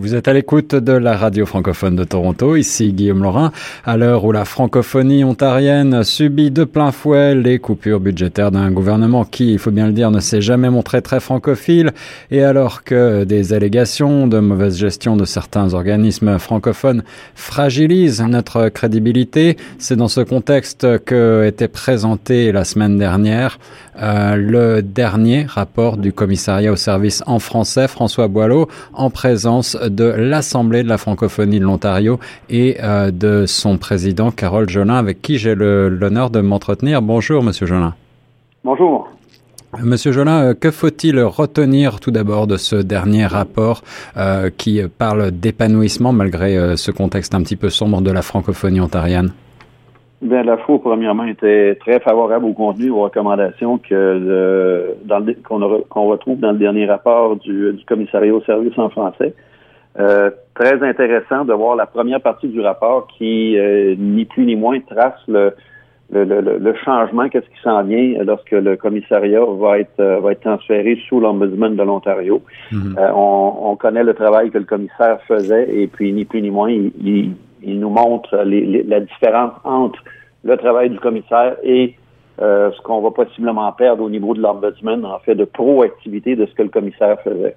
Vous êtes à l'écoute de la radio francophone de Toronto, ici Guillaume Laurin. À l'heure où la francophonie ontarienne subit de plein fouet les coupures budgétaires d'un gouvernement qui, il faut bien le dire, ne s'est jamais montré très francophile, et alors que des allégations de mauvaise gestion de certains organismes francophones fragilisent notre crédibilité, c'est dans ce contexte que était présenté la semaine dernière euh, le dernier rapport du commissariat au service en français, François Boileau, en présence de l'Assemblée de la francophonie de l'Ontario et euh, de son président, Carole Jolin, avec qui j'ai l'honneur de m'entretenir. Bonjour, Monsieur Jolin. Bonjour. Monsieur Jolin, euh, que faut-il retenir tout d'abord de ce dernier rapport euh, qui parle d'épanouissement malgré euh, ce contexte un petit peu sombre de la francophonie ontarienne? Bien, la FO, premièrement, était très favorable au contenu, aux recommandations que qu'on retrouve dans le dernier rapport du, du commissariat au service en français. Euh, très intéressant de voir la première partie du rapport qui, euh, ni plus ni moins, trace le, le, le, le changement, qu'est-ce qui s'en vient lorsque le commissariat va être euh, va être transféré sous l'ombudsman de l'Ontario. Mhm. on, on, connaît le travail que le commissaire faisait et puis ni plus ni moins, il, il, nous montre les, la différence entre le travail du commissaire et ce qu'on va possiblement perdre au niveau de l'ombudsman, en fait, de proactivité de ce que le commissaire faisait.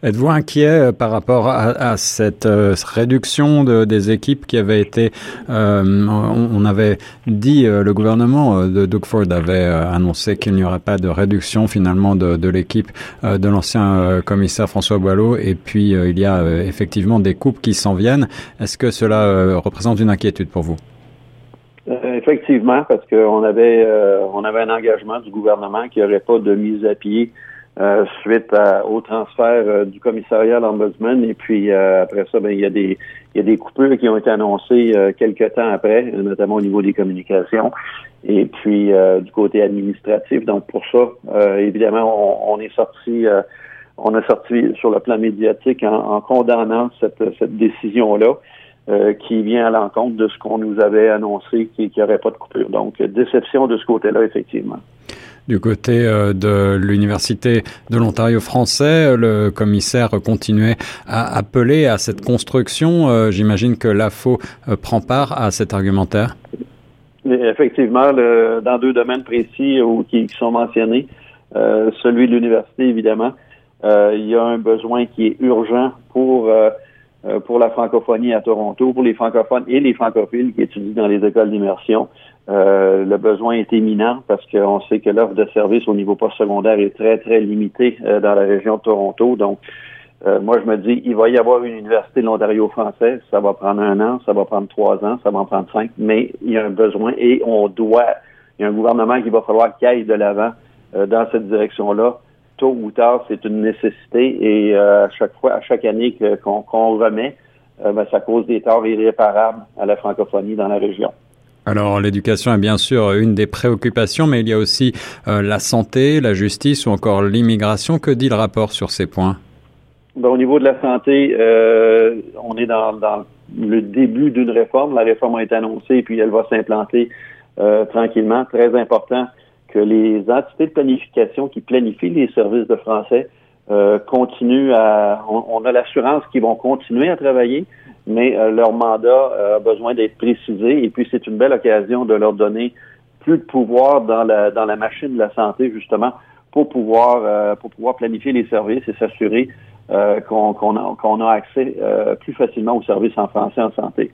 Êtes-vous inquiet euh, par rapport à, cette euh, réduction de, des équipes qui avait été, euh, on, avait dit, le gouvernement de Doug Ford avait annoncé qu'il n'y aurait pas de réduction finalement de, l'équipe de l'ancien commissaire François Boileau, et puis il y a effectivement des coupes qui s'en viennent. Est-ce que cela représente une inquiétude pour vous? effectivement, parce qu'on avait avait un engagement du gouvernement qui n'y aurait pas de mise à pied euh, suite au transfert euh, du commissariat à l'Ombudsman. Et puis euh, après ça, ben, il y a des il y a des coupures qui ont été annoncées quelques temps après, notamment au niveau des communications. Et puis du côté administratif. Donc pour ça, évidemment, on, est sorti on a sorti sur le plan médiatique en, condamnant cette, cette décision-là. qui vient à l'encontre de ce qu'on nous avait annoncé, qu'il n'y aurait pas de coupure. Donc, déception de ce côté-là, effectivement. Du côté euh, de l'Université de l'Ontario français, le commissaire continuait à appeler à cette construction. Euh, j'imagine que l'AFO euh, prend part à cet argumentaire. Effectivement, dans deux domaines précis qui, sont mentionnés, celui de l'université, évidemment, il y a un besoin qui est urgent pour pour la francophonie à Toronto, pour les francophones et les francophiles qui étudient dans les écoles d'immersion. Euh, le besoin est éminent parce qu'on sait que l'offre de services au niveau postsecondaire est très, très limitée euh, dans la région de Toronto. Donc, euh, moi, je me dis, il va y avoir une université de l'Ontario français. Ça va prendre un an, ça va prendre trois ans, ça va en prendre cinq, mais il y a un besoin et on doit, il y a un gouvernement qui va falloir qu'il aille de l'avant dans cette direction-là. Tôt ou tard, c'est une nécessité et à chaque fois, à chaque année qu'on remet, ben, ça cause des torts irréparables à la francophonie dans la région. Alors l'éducation est bien sûr une des préoccupations, mais il y a aussi euh, la santé, la justice ou encore l'immigration. Que dit le rapport sur ces points? Ben, Au niveau de la santé, euh, on est dans, le début d'une réforme. La réforme a été annoncée et puis elle va s'implanter euh, tranquillement. Très important que les entités de planification qui planifient les services de français continuent à... on a l'assurance qu'ils vont continuer à travailler, mais euh, leur mandat euh, a besoin d'être précisé et puis c'est une belle occasion de leur donner plus de pouvoir dans la dans la machine de la santé justement pour pouvoir euh, pour pouvoir planifier les services et s'assurer qu'on qu'on a, qu'on a accès plus facilement aux services en français en santé.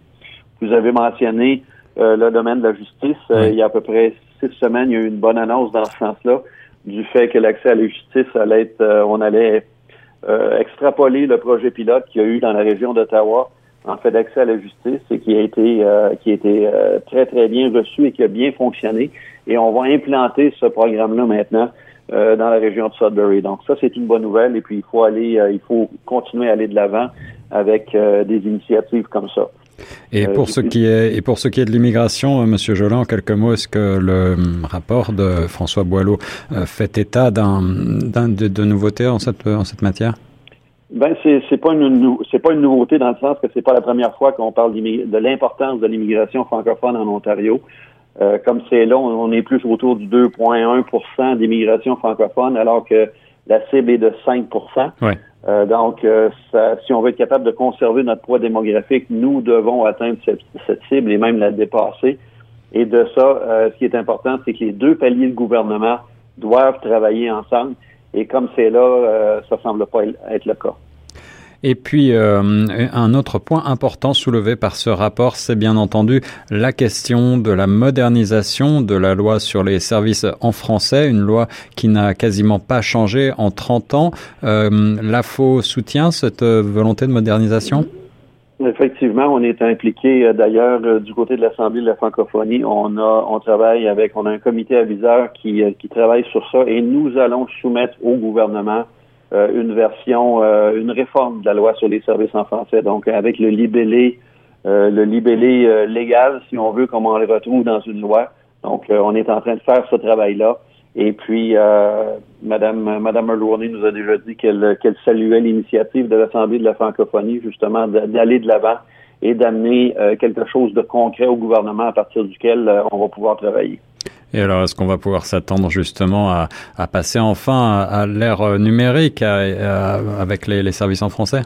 Vous avez mentionné le domaine de la justice. il y a à peu près six semaines, il y a eu une bonne annonce dans ce sens-là du fait que l'accès à la justice allait être, on allait extrapoler le projet pilote qu'il y a eu dans la région d'Ottawa en fait d'accès à la justice et qui a été euh, qui a été euh, très très bien reçu et qui a bien fonctionné. Et on va implanter ce programme-là maintenant euh, dans la région de Sudbury. Donc ça c'est une bonne nouvelle et puis il faut aller il faut continuer à aller de l'avant avec des initiatives comme ça. Et pour ce qui est et pour ce qui est de l'immigration, Monsieur Jolant, en quelques mots, est-ce que le rapport de François Boileau fait état d'un de, de nouveautés en cette en cette matière? Ben c'est c'est pas une c'est pas une nouveauté dans le sens que c'est pas la première fois qu'on parle de l'importance de l'immigration francophone en Ontario. Euh, comme c'est là, on, est plus autour du 2,1% d'immigration francophone, alors que la cible est de 5% euh, donc, euh, si on veut être capable de conserver notre poids démographique, nous devons atteindre cette, cible et même la dépasser. Et de ça, euh, ce qui est important, c'est que les deux paliers de gouvernement doivent travailler ensemble. Et comme c'est là, ça semble pas être le cas. Et puis, euh, un autre point important soulevé par ce rapport, c'est bien entendu la question de la modernisation de la loi sur les services en français, une loi qui n'a quasiment pas changé en 30 ans. Euh, L'AFO soutient cette volonté de modernisation? Effectivement, on est impliqué euh, d'ailleurs euh, du côté de l'Assemblée de la francophonie. On a, on travaille avec, on a un comité aviseur qui, qui travaille sur ça et nous allons soumettre au gouvernement euh, une version, euh, une réforme de la loi sur les services en français, donc avec le libellé, euh, le libellé légal, si on veut, comme on le retrouve dans une loi. Donc, on est en train de faire ce travail-là. Et puis, Madame, Madame nous a déjà dit qu'elle saluait l'initiative de l'Assemblée de la francophonie, justement, d'aller de l'avant et d'amener quelque chose de concret au gouvernement à partir duquel on va pouvoir travailler. Et alors, est-ce qu'on va pouvoir s'attendre justement à, à, passer enfin à, l'ère euh, numérique avec les, les, services en français?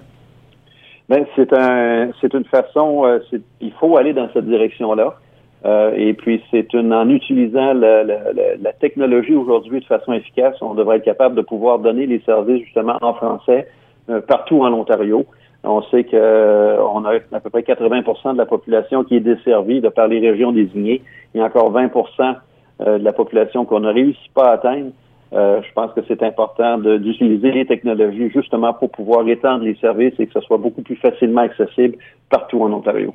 Ben, c'est un, c'est une façon, euh, il faut aller dans cette direction-là. Euh, et puis, c'est une, en utilisant la, la, la technologie aujourd'hui de façon efficace, on devrait être capable de pouvoir donner les services justement en français euh, partout en Ontario. On sait que euh, a à peu près 80% de la population qui est desservie de par les régions désignées. Il y a encore 20% euh, de la population qu'on ne réussit pas à atteindre. Euh, je pense que c'est important d'utiliser les technologies justement pour pouvoir étendre les services et que ce soit beaucoup plus facilement accessible partout en Ontario.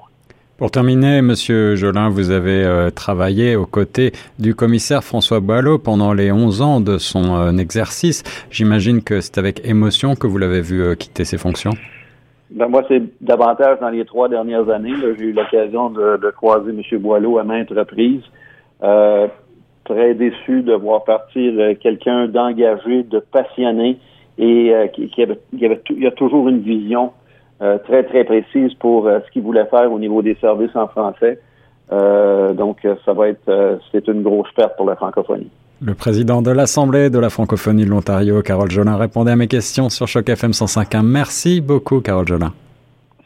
Pour terminer, Monsieur Jolin, vous avez euh, travaillé aux côtés du commissaire François Boileau pendant les 11 ans de son exercice. J'imagine que c'est avec émotion que vous l'avez vu quitter ses fonctions. Ben moi, c'est davantage dans les trois dernières années. J'ai eu l'occasion de, croiser M. Boileau à maintes reprises. Euh, très déçu de voir partir euh, quelqu'un d'engagé, de passionné et euh, qui, avait, il y a toujours une vision euh, très très précise pour ce qu'il voulait faire au niveau des services en français. donc ça va être c'est une grosse perte pour la francophonie. Le président de l'Assemblée de la francophonie de l'Ontario, Carole Jolin, répondait à mes questions sur Choc FM 105.1. Merci beaucoup, Carole Jolin.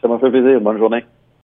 Ça m'a fait plaisir. Bonne journée.